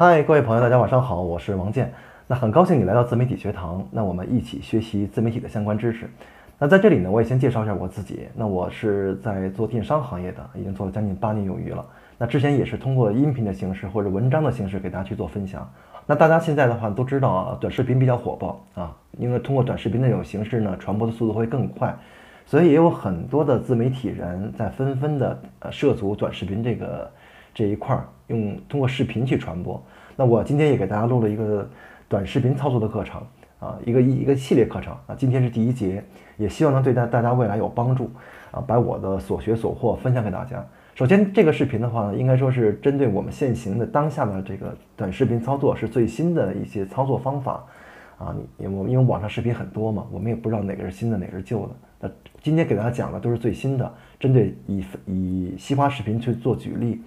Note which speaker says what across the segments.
Speaker 1: 嗨，各位朋友，大家晚上好，我是王健。那很高兴你来到自媒体学堂，那我们一起学习自媒体的相关知识。那在这里呢，我也先介绍一下我自己。那我是在做电商行业的，已经做了将近八年有余了。那之前也是通过音频的形式或者文章的形式给大家去做分享。那大家现在的话都知道啊，短视频比较火爆啊，因为通过短视频那种形式呢，传播的速度会更快，所以也有很多的自媒体人在纷纷的呃涉足短视频这个这一块儿，用通过视频去传播。那我今天也给大家录了一个短视频操作的课程啊，一个一一个系列课程啊，今天是第一节，也希望能对大大家未来有帮助啊，把我的所学所获分享给大家。首先，这个视频的话呢，应该说是针对我们现行的当下的这个短视频操作是最新的一些操作方法啊。你我因为网上视频很多嘛，我们也不知道哪个是新的，哪个是旧的。那今天给大家讲的都是最新的，针对以以西瓜视频去做举例，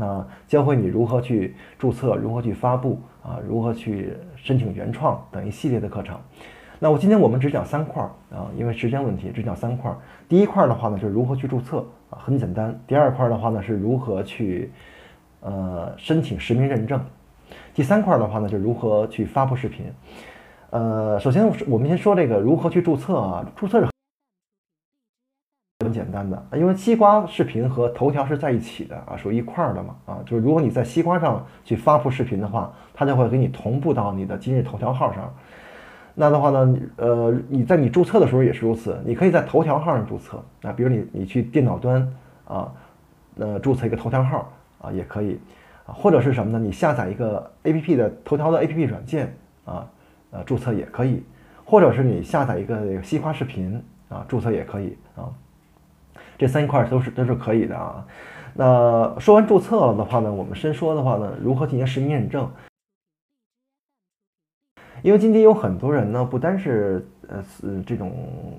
Speaker 1: 那教会你如何去注册，如何去发布啊，如何去申请原创等一系列的课程。那我今天我们只讲三块儿啊，因为时间问题，只讲三块儿。第一块的话呢，就是如何去注册。啊，很简单。第二块的话呢，是如何去呃申请实名认证。第三块的话呢，就是如何去发布视频。呃，首先我们先说这个如何去注册啊，注册是简单的，因为西瓜视频和头条是在一起的啊，属于一块儿的嘛啊，就是如果你在西瓜上去发布视频的话，它就会给你同步到你的今日头条号上。那的话呢，呃，你在你注册的时候也是如此，你可以在头条号上注册啊，比如你你去电脑端啊，呃，注册一个头条号啊，也可以啊，或者是什么呢？你下载一个 A P P 的头条的 A P P 软件啊，呃，注册也可以，或者是你下载一个西瓜视频啊，注册也可以啊，这三块都是都是可以的啊。那说完注册了的话呢，我们先说的话呢，如何进行实名认证？因为今天有很多人呢，不单是呃是这种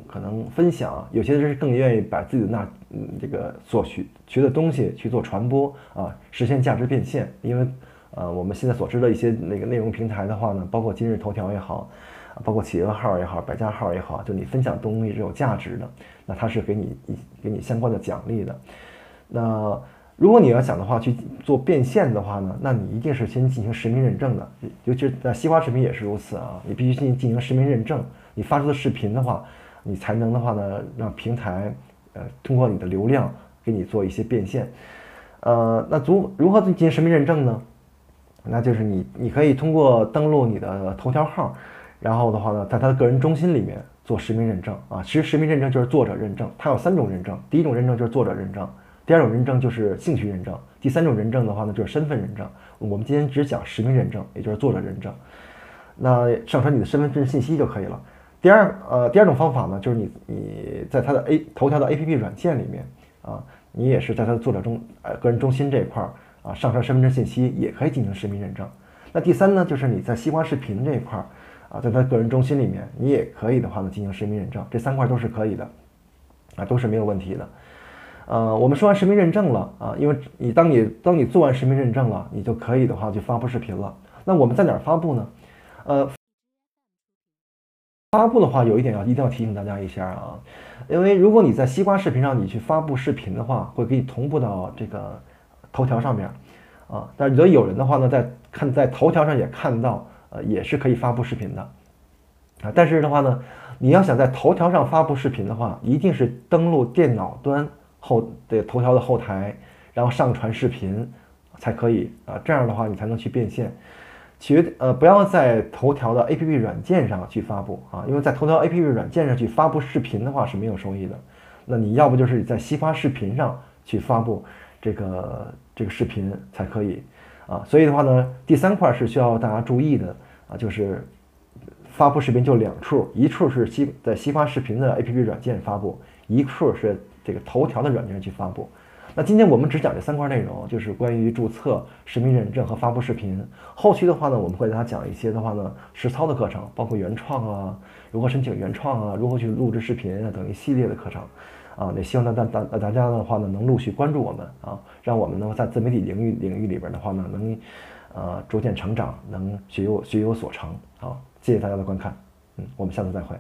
Speaker 1: 可能分享，有些人是更愿意把自己的那嗯这个所学学的东西去做传播啊，实现价值变现。因为呃我们现在所知的一些那个内容平台的话呢，包括今日头条也好，包括企鹅号也好，百家号也好，就你分享东西是有价值的，那它是给你给你相关的奖励的。那如果你要想的话去做变现的话呢，那你一定是先进行实名认证的，尤其是在西瓜视频也是如此啊，你必须进进行实名认证，你发出的视频的话，你才能的话呢，让平台呃通过你的流量给你做一些变现。呃，那如如何进行实名认证呢？那就是你你可以通过登录你的头条号，然后的话呢，在他的个人中心里面做实名认证啊。其实实名认证就是作者认证，它有三种认证，第一种认证就是作者认证。第二种认证就是兴趣认证，第三种认证的话呢就是身份认证。我们今天只讲实名认证，也就是作者认证。那上传你的身份证信息就可以了。第二，呃，第二种方法呢，就是你你在它的 A 头条的 APP 软件里面啊，你也是在它的作者中呃个人中心这一块儿啊上传身份证信息也可以进行实名认证。那第三呢，就是你在西瓜视频这一块儿啊，在它个人中心里面你也可以的话呢进行实名认证，这三块都是可以的啊，都是没有问题的。呃，我们说完实名认证了啊，因为你当你当你做完实名认证了，你就可以的话去发布视频了。那我们在哪儿发布呢？呃，发布的话有一点要一定要提醒大家一下啊，因为如果你在西瓜视频上你去发布视频的话，会给你同步到这个头条上面啊。但是有人的话呢，在看在头条上也看到，呃，也是可以发布视频的啊。但是的话呢，你要想在头条上发布视频的话，一定是登录电脑端。后的头条的后台，然后上传视频才可以啊，这样的话你才能去变现。绝呃不要在头条的 APP 软件上去发布啊，因为在头条 APP 软件上去发布视频的话是没有收益的。那你要不就是在西瓜视频上去发布这个这个视频才可以啊。所以的话呢，第三块是需要大家注意的啊，就是发布视频就两处，一处是西在西瓜视频的 APP 软件发布，一处是。这个头条的软件去发布，那今天我们只讲这三块内容，就是关于注册、实名认证和发布视频。后期的话呢，我们会给大家讲一些的话呢，实操的课程，包括原创啊，如何申请原创啊，如何去录制视频啊等一系列的课程啊。也希望大大大大家的话呢，能陆续关注我们啊，让我们呢在自媒体领域领域里边的话呢，能呃逐渐成长，能学有学有所成。好，谢谢大家的观看，嗯，我们下次再会。